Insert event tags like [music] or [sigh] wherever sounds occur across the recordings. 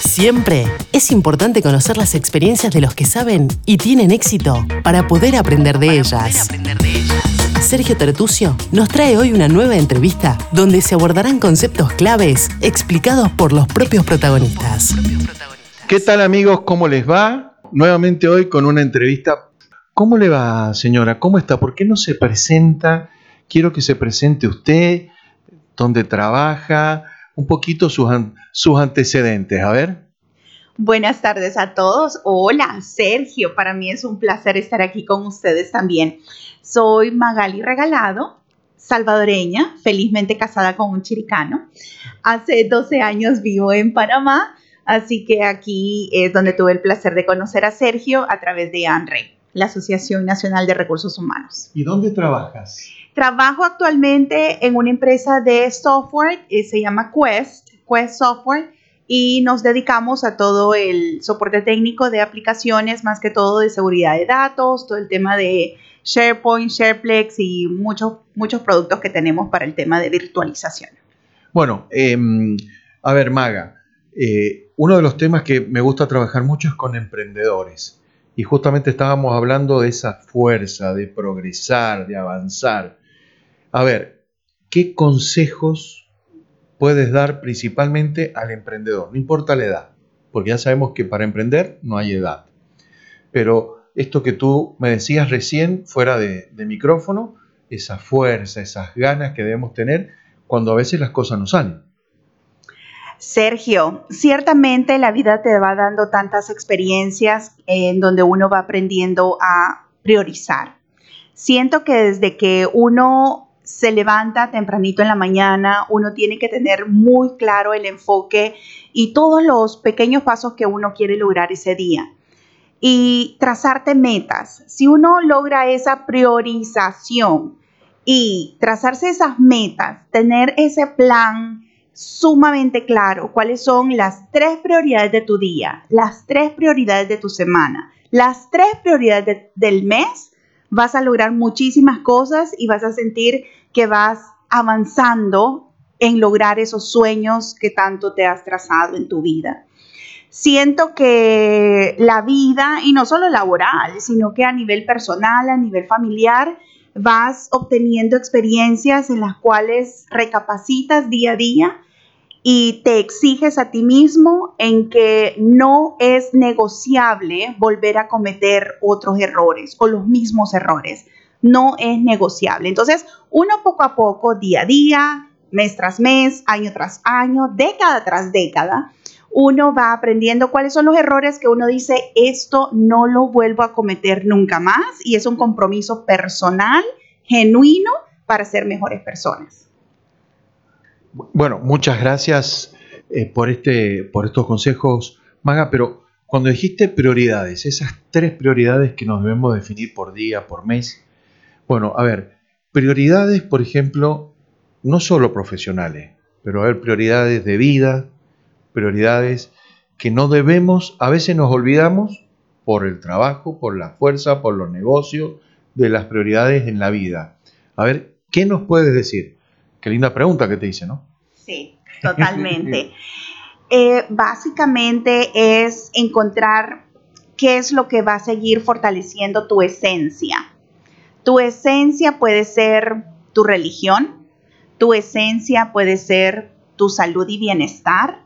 Siempre es importante conocer las experiencias de los que saben y tienen éxito para poder aprender de, ellas. Sergio Tertucio nos trae hoy una nueva entrevista donde se abordarán conceptos claves explicados por los propios protagonistas. ¿Qué tal amigos? ¿Cómo les va? Nuevamente hoy con una entrevista. ¿Cómo le va, señora? ¿Cómo está? ¿Por qué no se presenta? Quiero que se presente usted, dónde trabaja, un poquito sus, sus antecedentes. A ver. Buenas tardes a todos. Hola, Sergio. Para mí es un placer estar aquí con ustedes también. Soy Magali Regalado, salvadoreña, felizmente casada con un chiricano. Hace 12 años vivo en Panamá, así que aquí es donde tuve el placer de conocer a Sergio a través de ANRE, la Asociación Nacional de Recursos Humanos. ¿Y dónde trabajas? Trabajo actualmente en una empresa de software, eh, se llama Quest, Quest Software, y nos dedicamos a todo el soporte técnico de aplicaciones, más que todo de seguridad de datos, todo el tema de SharePoint, SharePlex y muchos, muchos productos que tenemos para el tema de virtualización. Bueno, em, a ver, Maga, eh, uno de los temas que me gusta trabajar mucho es con emprendedores. Y justamente estábamos hablando de esa fuerza, de progresar, de avanzar. A ver, ¿qué consejos puedes dar principalmente al emprendedor? No importa la edad, porque ya sabemos que para emprender no hay edad. Pero esto que tú me decías recién fuera de, micrófono, esa fuerza, esas ganas que debemos tener cuando a veces las cosas no salen. Sergio, ciertamente la vida te va dando tantas experiencias en donde uno va aprendiendo a priorizar. Siento que desde que uno se levanta tempranito en la mañana, uno tiene que tener muy claro el enfoque y todos los pequeños pasos que uno quiere lograr ese día. Y trazarte metas. Si uno logra esa priorización y trazarse esas metas, tener ese plan sumamente claro, cuáles son las tres prioridades de tu día, las tres prioridades de tu semana, las tres prioridades del mes, vas a lograr muchísimas cosas y vas a sentir que vas avanzando en lograr esos sueños que tanto te has trazado en tu vida. Siento que la vida, y no solo laboral, sino que a nivel personal, a nivel familiar, vas obteniendo experiencias en las cuales recapacitas día a día y te exiges a ti mismo en que no es negociable volver a cometer otros errores o los mismos errores. No es negociable. Entonces, uno poco a poco, día a día, mes tras mes, año tras año, década tras década, uno va aprendiendo cuáles son los errores que uno dice, esto no lo vuelvo a cometer nunca más y es un compromiso personal, genuino, para ser mejores personas. Bueno, muchas gracias eh, por, este, por estos consejos, Maga, pero cuando dijiste prioridades, esas tres prioridades que nos debemos definir por día, por mes, bueno, a ver, prioridades, por ejemplo, no solo profesionales, pero a ver, prioridades de vida, prioridades que no debemos, a veces nos olvidamos por el trabajo, por la fuerza, por los negocios, de las prioridades en la vida. A ver, ¿qué nos puedes decir? Qué linda pregunta que te hice, ¿no? Sí, totalmente. [laughs] Eh, básicamente es encontrar qué es lo que va a seguir fortaleciendo tu esencia. Tu esencia puede ser tu religión, tu esencia puede ser tu salud y bienestar,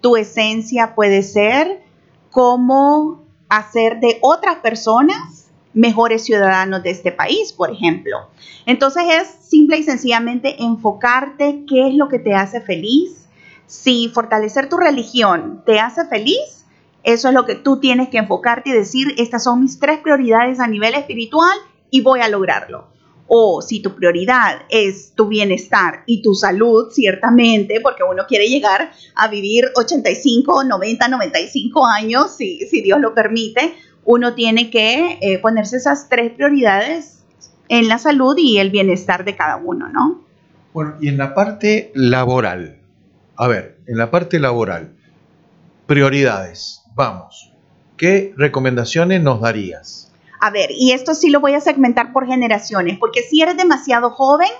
tu esencia puede ser cómo hacer de otras personas mejores ciudadanos de este país, por ejemplo. Entonces es simple y sencillamente enfocarte qué es lo que te hace feliz. Si fortalecer tu religión te hace feliz, eso es lo que tú tienes que enfocarte y decir, estas son mis tres prioridades a nivel espiritual y voy a lograrlo. O si tu prioridad es tu bienestar y tu salud, ciertamente, porque uno quiere llegar a vivir 85, 90, 95 años, si, si Dios lo permite, uno tiene que eh, ponerse esas tres prioridades en la salud y el bienestar de cada uno, ¿no? Bueno, y en la parte laboral, a ver, en la parte laboral, prioridades, vamos, ¿qué recomendaciones nos darías? A ver, y esto sí lo voy a segmentar por generaciones, porque si eres demasiado joven,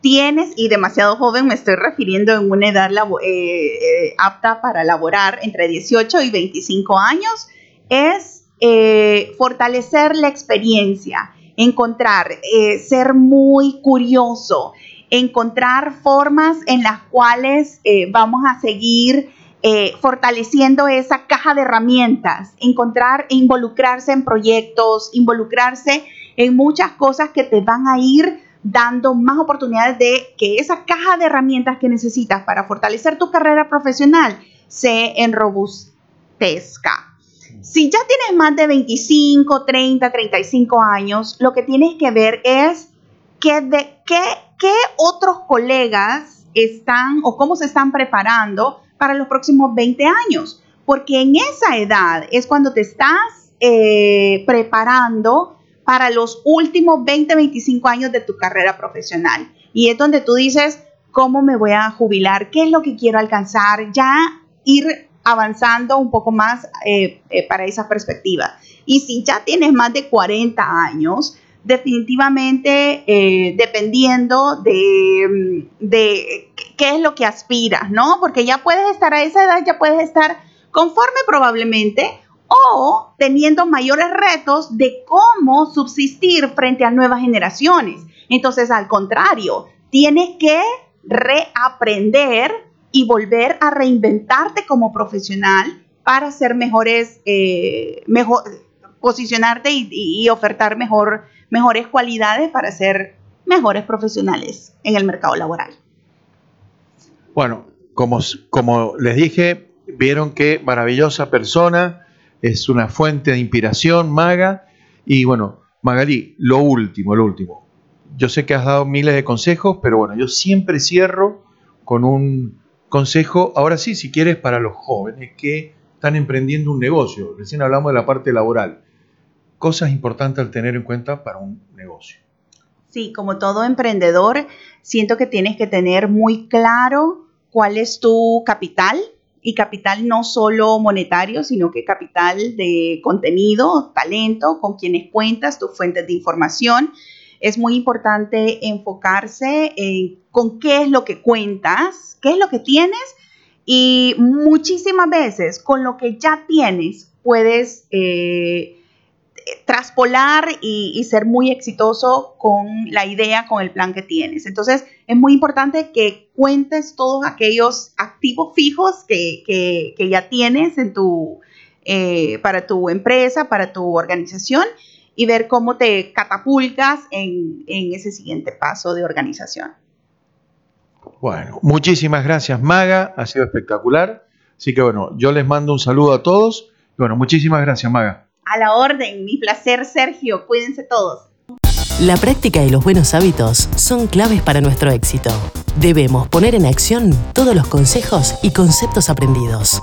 tienes, y demasiado joven me estoy refiriendo en una edad eh, eh, apta para laborar entre 18 y 25 años, es eh, fortalecer la experiencia, encontrar, ser muy curioso, encontrar formas en las cuales vamos a seguir fortaleciendo esa caja de herramientas, encontrar e involucrarse en proyectos, involucrarse en muchas cosas que te van a ir dando más oportunidades de que esa caja de herramientas que necesitas para fortalecer tu carrera profesional se enrobustezca. Si ya tienes más de 25, 30, 35 años, lo que tienes que ver es qué, de, qué, otros colegas están o cómo se están preparando para los próximos 20 años. Porque en esa edad es cuando te estás eh, preparando para los últimos 20, 25 años de tu carrera profesional. Y es donde tú dices, ¿cómo me voy a jubilar? ¿Qué es lo que quiero alcanzar? Ya ir avanzando un poco más eh, eh, para esa perspectiva. Y si ya tienes más de 40 años, definitivamente eh, dependiendo de, de, qué es lo que aspiras, ¿no? Porque ya puedes estar a esa edad, ya puedes estar conforme probablemente o teniendo mayores retos de cómo subsistir frente a nuevas generaciones. Entonces, al contrario, tienes que reaprender y volver a reinventarte como profesional para ser mejores, eh, mejor, posicionarte y, ofertar mejor, mejores cualidades para ser mejores profesionales en el mercado laboral. Bueno, como, como les dije, vieron qué maravillosa persona, es una fuente de inspiración, Maga. Y bueno, Magali, lo último, lo último. Yo sé que has dado miles de consejos, pero bueno, yo siempre cierro con un consejo, ahora sí, si quieres, para los jóvenes que están emprendiendo un negocio. Recién hablamos de la parte laboral. Cosas importantes al tener en cuenta para un negocio. Sí, como todo emprendedor, siento que tienes que tener muy claro cuál es tu capital, y capital no solo monetario, sino que capital de contenido, talento, con quienes cuentas, tus fuentes de información. Es muy importante enfocarse en con qué es lo que cuentas, qué es lo que tienes y muchísimas veces con lo que ya tienes puedes eh, traspolar y, ser muy exitoso con la idea, con el plan que tienes. Entonces, es muy importante que cuentes todos aquellos activos fijos que, ya tienes en tu, eh, para tu empresa, para tu organización y ver cómo te catapultas en, en ese siguiente paso de organización. Bueno, muchísimas gracias Maga, ha sido espectacular. Así que bueno, yo les mando un saludo a todos. bueno, muchísimas gracias Maga. A la orden, mi placer Sergio, cuídense todos. La práctica y los buenos hábitos son claves para nuestro éxito. Debemos poner en acción todos los consejos y conceptos aprendidos.